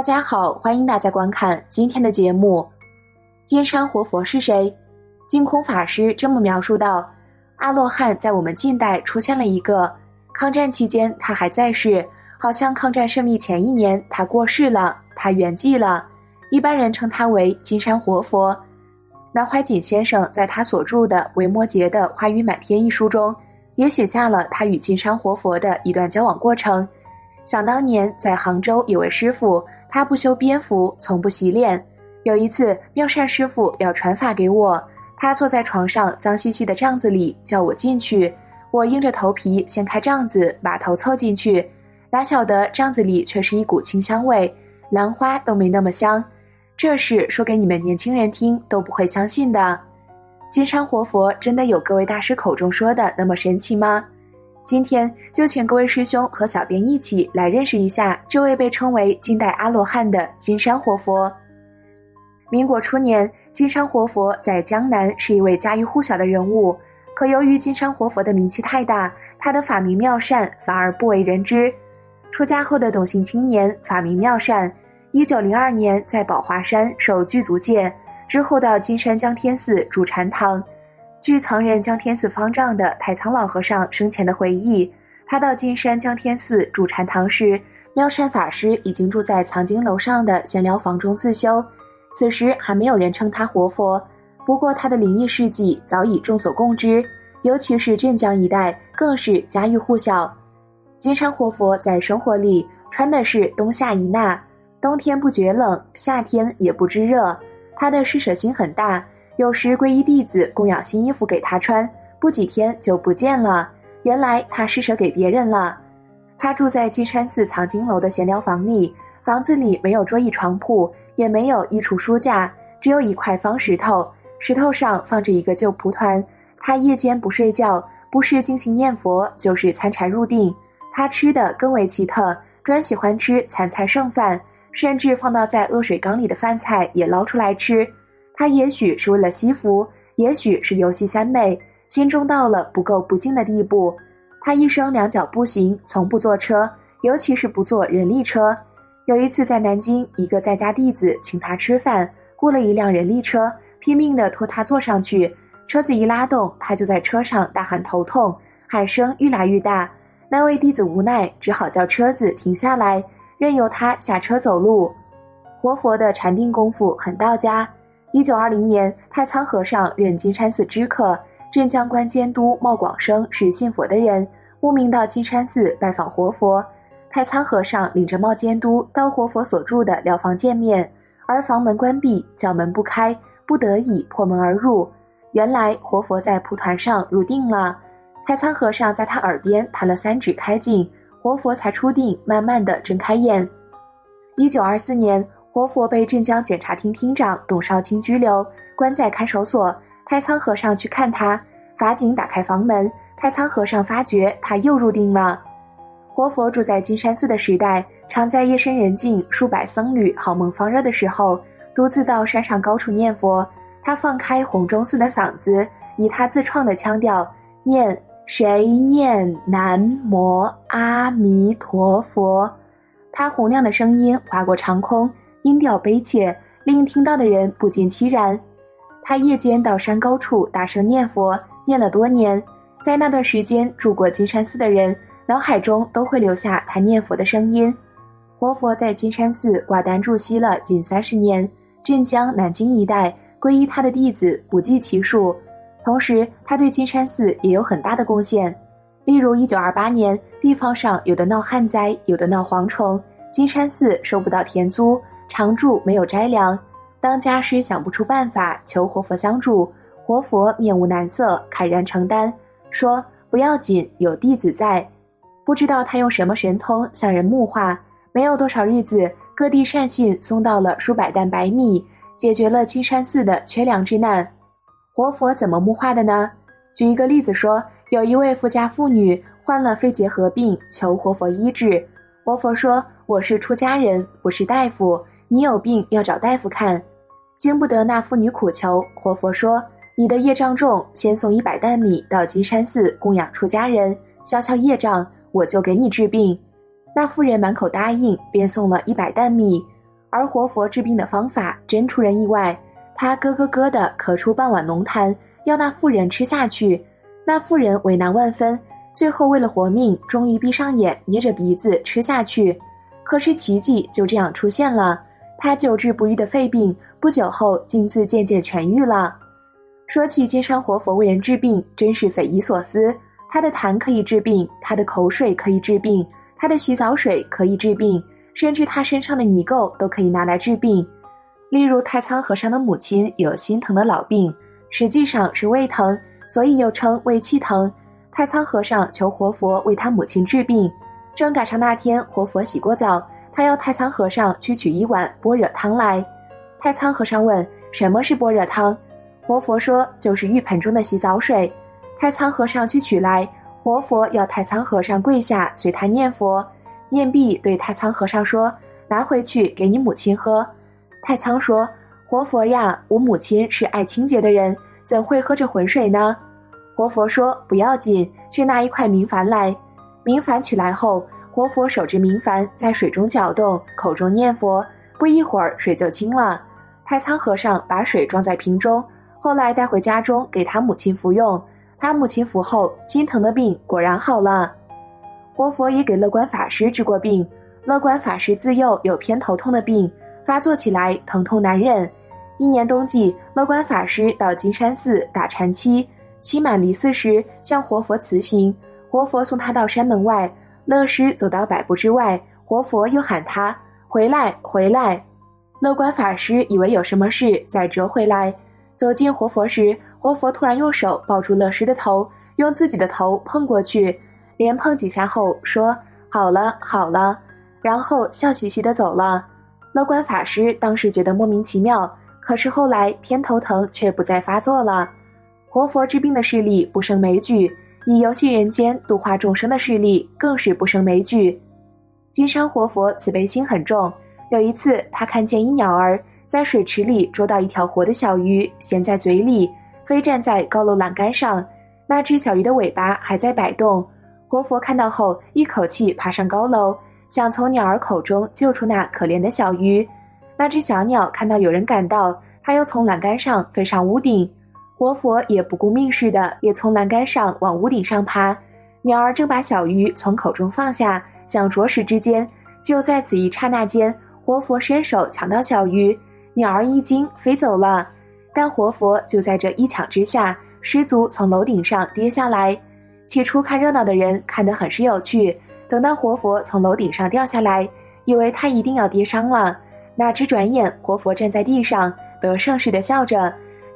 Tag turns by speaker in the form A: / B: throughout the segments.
A: 大家好，欢迎大家观看今天的节目。金山活佛是谁？净空法师这么描述道：阿罗汉在我们近代出现了一个，抗战期间他还在世，好像抗战胜利前一年他过世了，他圆寂了。一般人称他为金山活佛。南怀瑾先生在他所著的《维摩诘的花语满天》一书中，也写下了他与金山活佛的一段交往过程。想当年在杭州有位师傅，他不修边幅，从不洗脸。有一次，妙善师傅要传法给我，他坐在床上脏兮兮的帐子里，叫我进去。我硬着头皮掀开帐子，把头凑进去，哪晓得帐子里却是一股清香味，兰花都没那么香。这事说给你们年轻人听都不会相信的。金山活佛真的有各位大师口中说的那么神奇吗？今天就请各位师兄和小编一起来认识一下这位被称为近代阿罗汉的金山活佛。民国初年，金山活佛在江南是一位家喻户晓的人物，可由于金山活佛的名气太大，他的法名妙善反而不为人知。出家后的董姓青年法名妙善。一九零二年，在宝华山受具足戒，之后到金山江天寺住禅堂。据曾任江天寺方丈的太仓老和尚生前的回忆，他到金山江天寺住禅堂时，妙善法师已经住在藏经楼上的闲聊房中自修。此时还没有人称他活佛，不过他的灵异事迹早已众所共知，尤其是镇江一带更是家喻户晓。金山活佛在生活里穿的是冬夏一纳。冬天不觉冷，夏天也不知热，他的施舍心很大。有时皈依弟子供养新衣服给他穿，不几天就不见了。原来他施舍给别人了。他住在金山寺藏经楼的闲聊房里，房子里没有桌椅床铺，也没有衣橱书架，只有一块方石头，石头上放着一个旧蒲团。他夜间不睡觉，不是进行念佛，就是参禅入定。他吃的更为奇特，专喜欢吃残菜剩饭。甚至放到在恶水缸里的饭菜也捞出来吃，他也许是为了惜福，也许是游戏三昧，心中到了不够不敬的地步。他一生两脚步行，从不坐车，尤其是不坐人力车。有一次在南京，一个在家弟子请他吃饭，雇了一辆人力车，拼命地拖他坐上去。车子一拉动，他就在车上大喊头痛，喊声愈来愈大。那位弟子无奈，只好叫车子停下来。任由他下车走路，活佛的禅定功夫很到家。一九二零年，太仓和尚任金山寺知客，镇江关监督茂广生是信佛的人，慕名到金山寺拜访活佛。太仓和尚领着茂监督到活佛所住的疗房见面，而房门关闭，叫门不开，不得已破门而入。原来活佛在蒲团上入定了，太仓和尚在他耳边弹了三指开镜。活佛才出定，慢慢的睁开眼。一九二四年，活佛被镇江检察厅厅长董少卿拘留，关在看守所。太仓和尚去看他，法警打开房门，太仓和尚发觉他又入定了。活佛住在金山寺的时代，常在夜深人静、数百僧侣好梦方热的时候，独自到山上高处念佛。他放开洪钟寺的嗓子，以他自创的腔调念。谁念南无阿弥陀佛？他洪亮的声音划过长空，音调悲切，令听到的人不禁凄然。他夜间到山高处大声念佛，念了多年，在那段时间住过金山寺的人，脑海中都会留下他念佛的声音。活佛在金山寺挂单住锡了近三十年，镇江、南京一带皈依他的弟子不计其数。同时，他对金山寺也有很大的贡献。例如，一九二八年，地方上有的闹旱灾，有的闹蝗虫，金山寺收不到田租，常住没有斋粮。当家师想不出办法，求活佛相助，活佛面无难色，慨然承担。说：“不要紧，有弟子在。”不知道他用什么神通向人木化，没有多少日子，各地善信送到了数百担白米，解决了金山寺的缺粮之难。活佛怎么木化的呢？举一个例子说，有一位富家妇女患了肺结核病，求活佛医治。活佛说：“我是出家人，不是大夫，你有病要找大夫看。”经不得那妇女苦求，活佛说：“你的业障重，先送一百担米到金山寺供养出家人，消消业障。”我就给你治病，那妇人满口答应，便送了一百担米。而活佛治病的方法真出人意外，他咯咯咯地咳出半碗浓痰，要那妇人吃下去。那妇人为难万分，最后为了活命，终于闭上眼，捏着鼻子吃下去。可是奇迹就这样出现了，他久治不愈的肺病，不久后竟自渐渐痊愈了。说起金山活佛为人治病，真是匪夷所思。他的痰可以治病，他的口水可以治病，他的洗澡水可以治病，甚至他身上的泥垢都可以拿来治病。例如太仓和尚的母亲有心疼的老病，实际上是胃疼，所以又称胃气疼。太仓和尚求活佛为他母亲治病，正赶上那天活佛洗过澡，他要太仓和尚去取一碗般若汤来。太仓和尚问：“什么是般若汤？”活佛说：“就是浴盆中的洗澡水。”太仓和尚去取来，活佛要太仓和尚跪下，随他念佛，念毕对太仓和尚说：“拿回去给你母亲喝。”太仓说：“活佛呀，我母亲是爱清洁的人，怎会喝这浑水呢？”活佛说：“不要紧，去拿一块明矾来。”明矾取来后，活佛手执明矾在水中搅动，口中念佛，不一会儿水就清了。太仓和尚把水装在瓶中，后来带回家中给他母亲服用。他母亲服后，心疼的病果然好了。活佛也给乐观法师治过病。乐观法师自幼有偏头痛的病，发作起来疼痛难忍。一年冬季，乐观法师到金山寺打禅期，期满离寺时向活佛辞行。活佛送他到山门外，乐师走到百步之外，活佛又喊他回来，回来。乐观法师以为有什么事，再折回来。走近活佛时，活佛突然用手抱住乐师的头，用自己的头碰过去，连碰几下后说：“好了，好了。”然后笑嘻嘻的走了。乐观法师当时觉得莫名其妙，可是后来偏头疼却不再发作了。活佛治病的势力不胜枚举，以游戏人间、度化众生的势力更是不胜枚举。金山活佛慈悲心很重，有一次他看见一鸟儿。在水池里捉到一条活的小鱼，衔在嘴里，飞站在高楼栏杆上。那只小鱼的尾巴还在摆动。活佛看到后，一口气爬上高楼，想从鸟儿口中救出那可怜的小鱼。那只小鸟看到有人赶到，它又从栏杆上飞上屋顶。活佛也不顾命似的，也从栏杆上往屋顶上爬。鸟儿正把小鱼从口中放下，想啄食之间，就在此一刹那间，活佛伸手抢到小鱼。鸟儿一惊，飞走了。但活佛就在这一抢之下，失足从楼顶上跌下来。起初看热闹的人看得很是有趣，等到活佛从楼顶上掉下来，以为他一定要跌伤了。哪知转眼活佛站在地上，得胜似的笑着，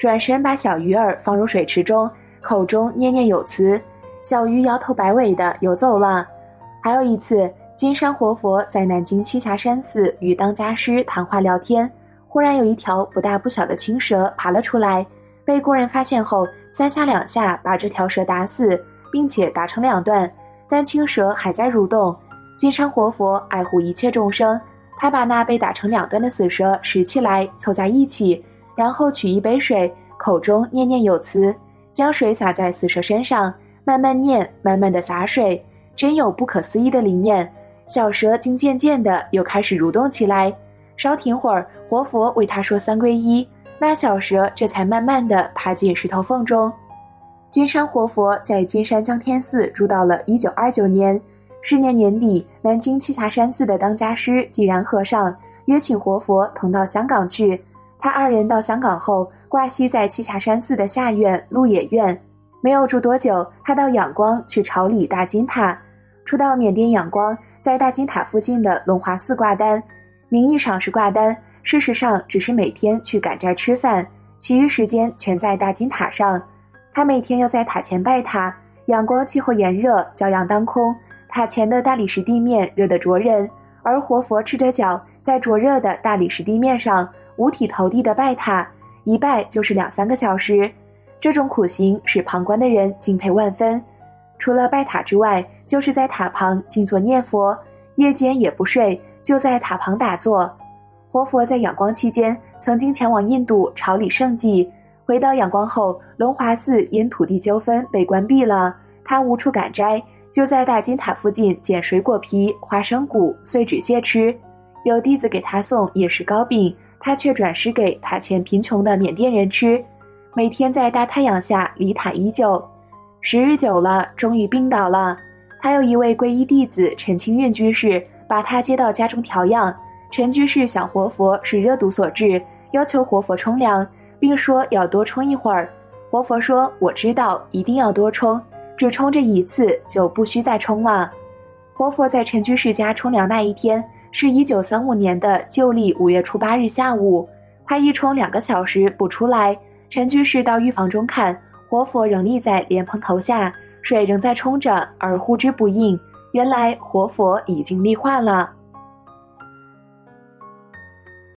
A: 转身把小鱼儿放入水池中，口中念念有词。小鱼摇头摆尾的游走了。还有一次，金山活佛在南京栖霞山寺与当家师谈话聊天。忽然有一条不大不小的青蛇爬了出来，被工人发现后，三下两下把这条蛇打死，并且打成两段，但青蛇还在蠕动。金山活佛爱护一切众生，他把那被打成两段的死蛇拾起来，凑在一起，然后取一杯水，口中念念有词，将水洒在死蛇身上，慢慢念，慢慢的洒水，真有不可思议的灵验。小蛇竟渐渐的又开始蠕动起来。稍停会儿。活佛为他说三皈依，那小蛇这才慢慢的爬进石头缝中。金山活佛在金山江天寺住到了一九二九年，是年年底，南京栖霞山寺的当家师寂然和尚约请活佛同到香港去。他二人到香港后，挂息在栖霞山寺的下院鹿野院，没有住多久，他到仰光去朝礼大金塔。初到缅甸仰光，在大金塔附近的龙华寺挂单，名义上是挂单。事实上，只是每天去赶斋吃饭，其余时间全在大金塔上。他每天要在塔前拜塔，仰光气候炎热，骄阳当空，塔前的大理石地面热得灼人，而活佛赤着脚在灼热的大理石地面上五体投地的拜塔，一拜就是两三个小时。这种苦行使旁观的人敬佩万分。除了拜塔之外，就是在塔旁静坐念佛，夜间也不睡，就在塔旁打坐。活佛在仰光期间曾经前往印度朝礼圣迹，回到仰光后，龙华寺因土地纠纷被关闭了，他无处赶斋，就在大金塔附近捡水果皮、花生谷、碎纸屑吃。有弟子给他送野食糕饼，他却转施给塔前贫穷的缅甸人吃。每天在大太阳下离塔依旧，时日久了，终于病倒了。他有一位皈依弟子陈清运居士，把他接到家中调养。陈居士想活佛是热毒所致，要求活佛冲凉，并说要多冲一会儿。活佛说：“我知道，一定要多冲，只冲这一次就不需再冲了。”活佛在陈居士家冲凉那一天，是一九三五年的旧历五月初八日下午，他一冲两个小时不出来。陈居士到浴房中看，活佛仍立在莲蓬头下，水仍在冲着，而呼之不应。原来活佛已经立化了。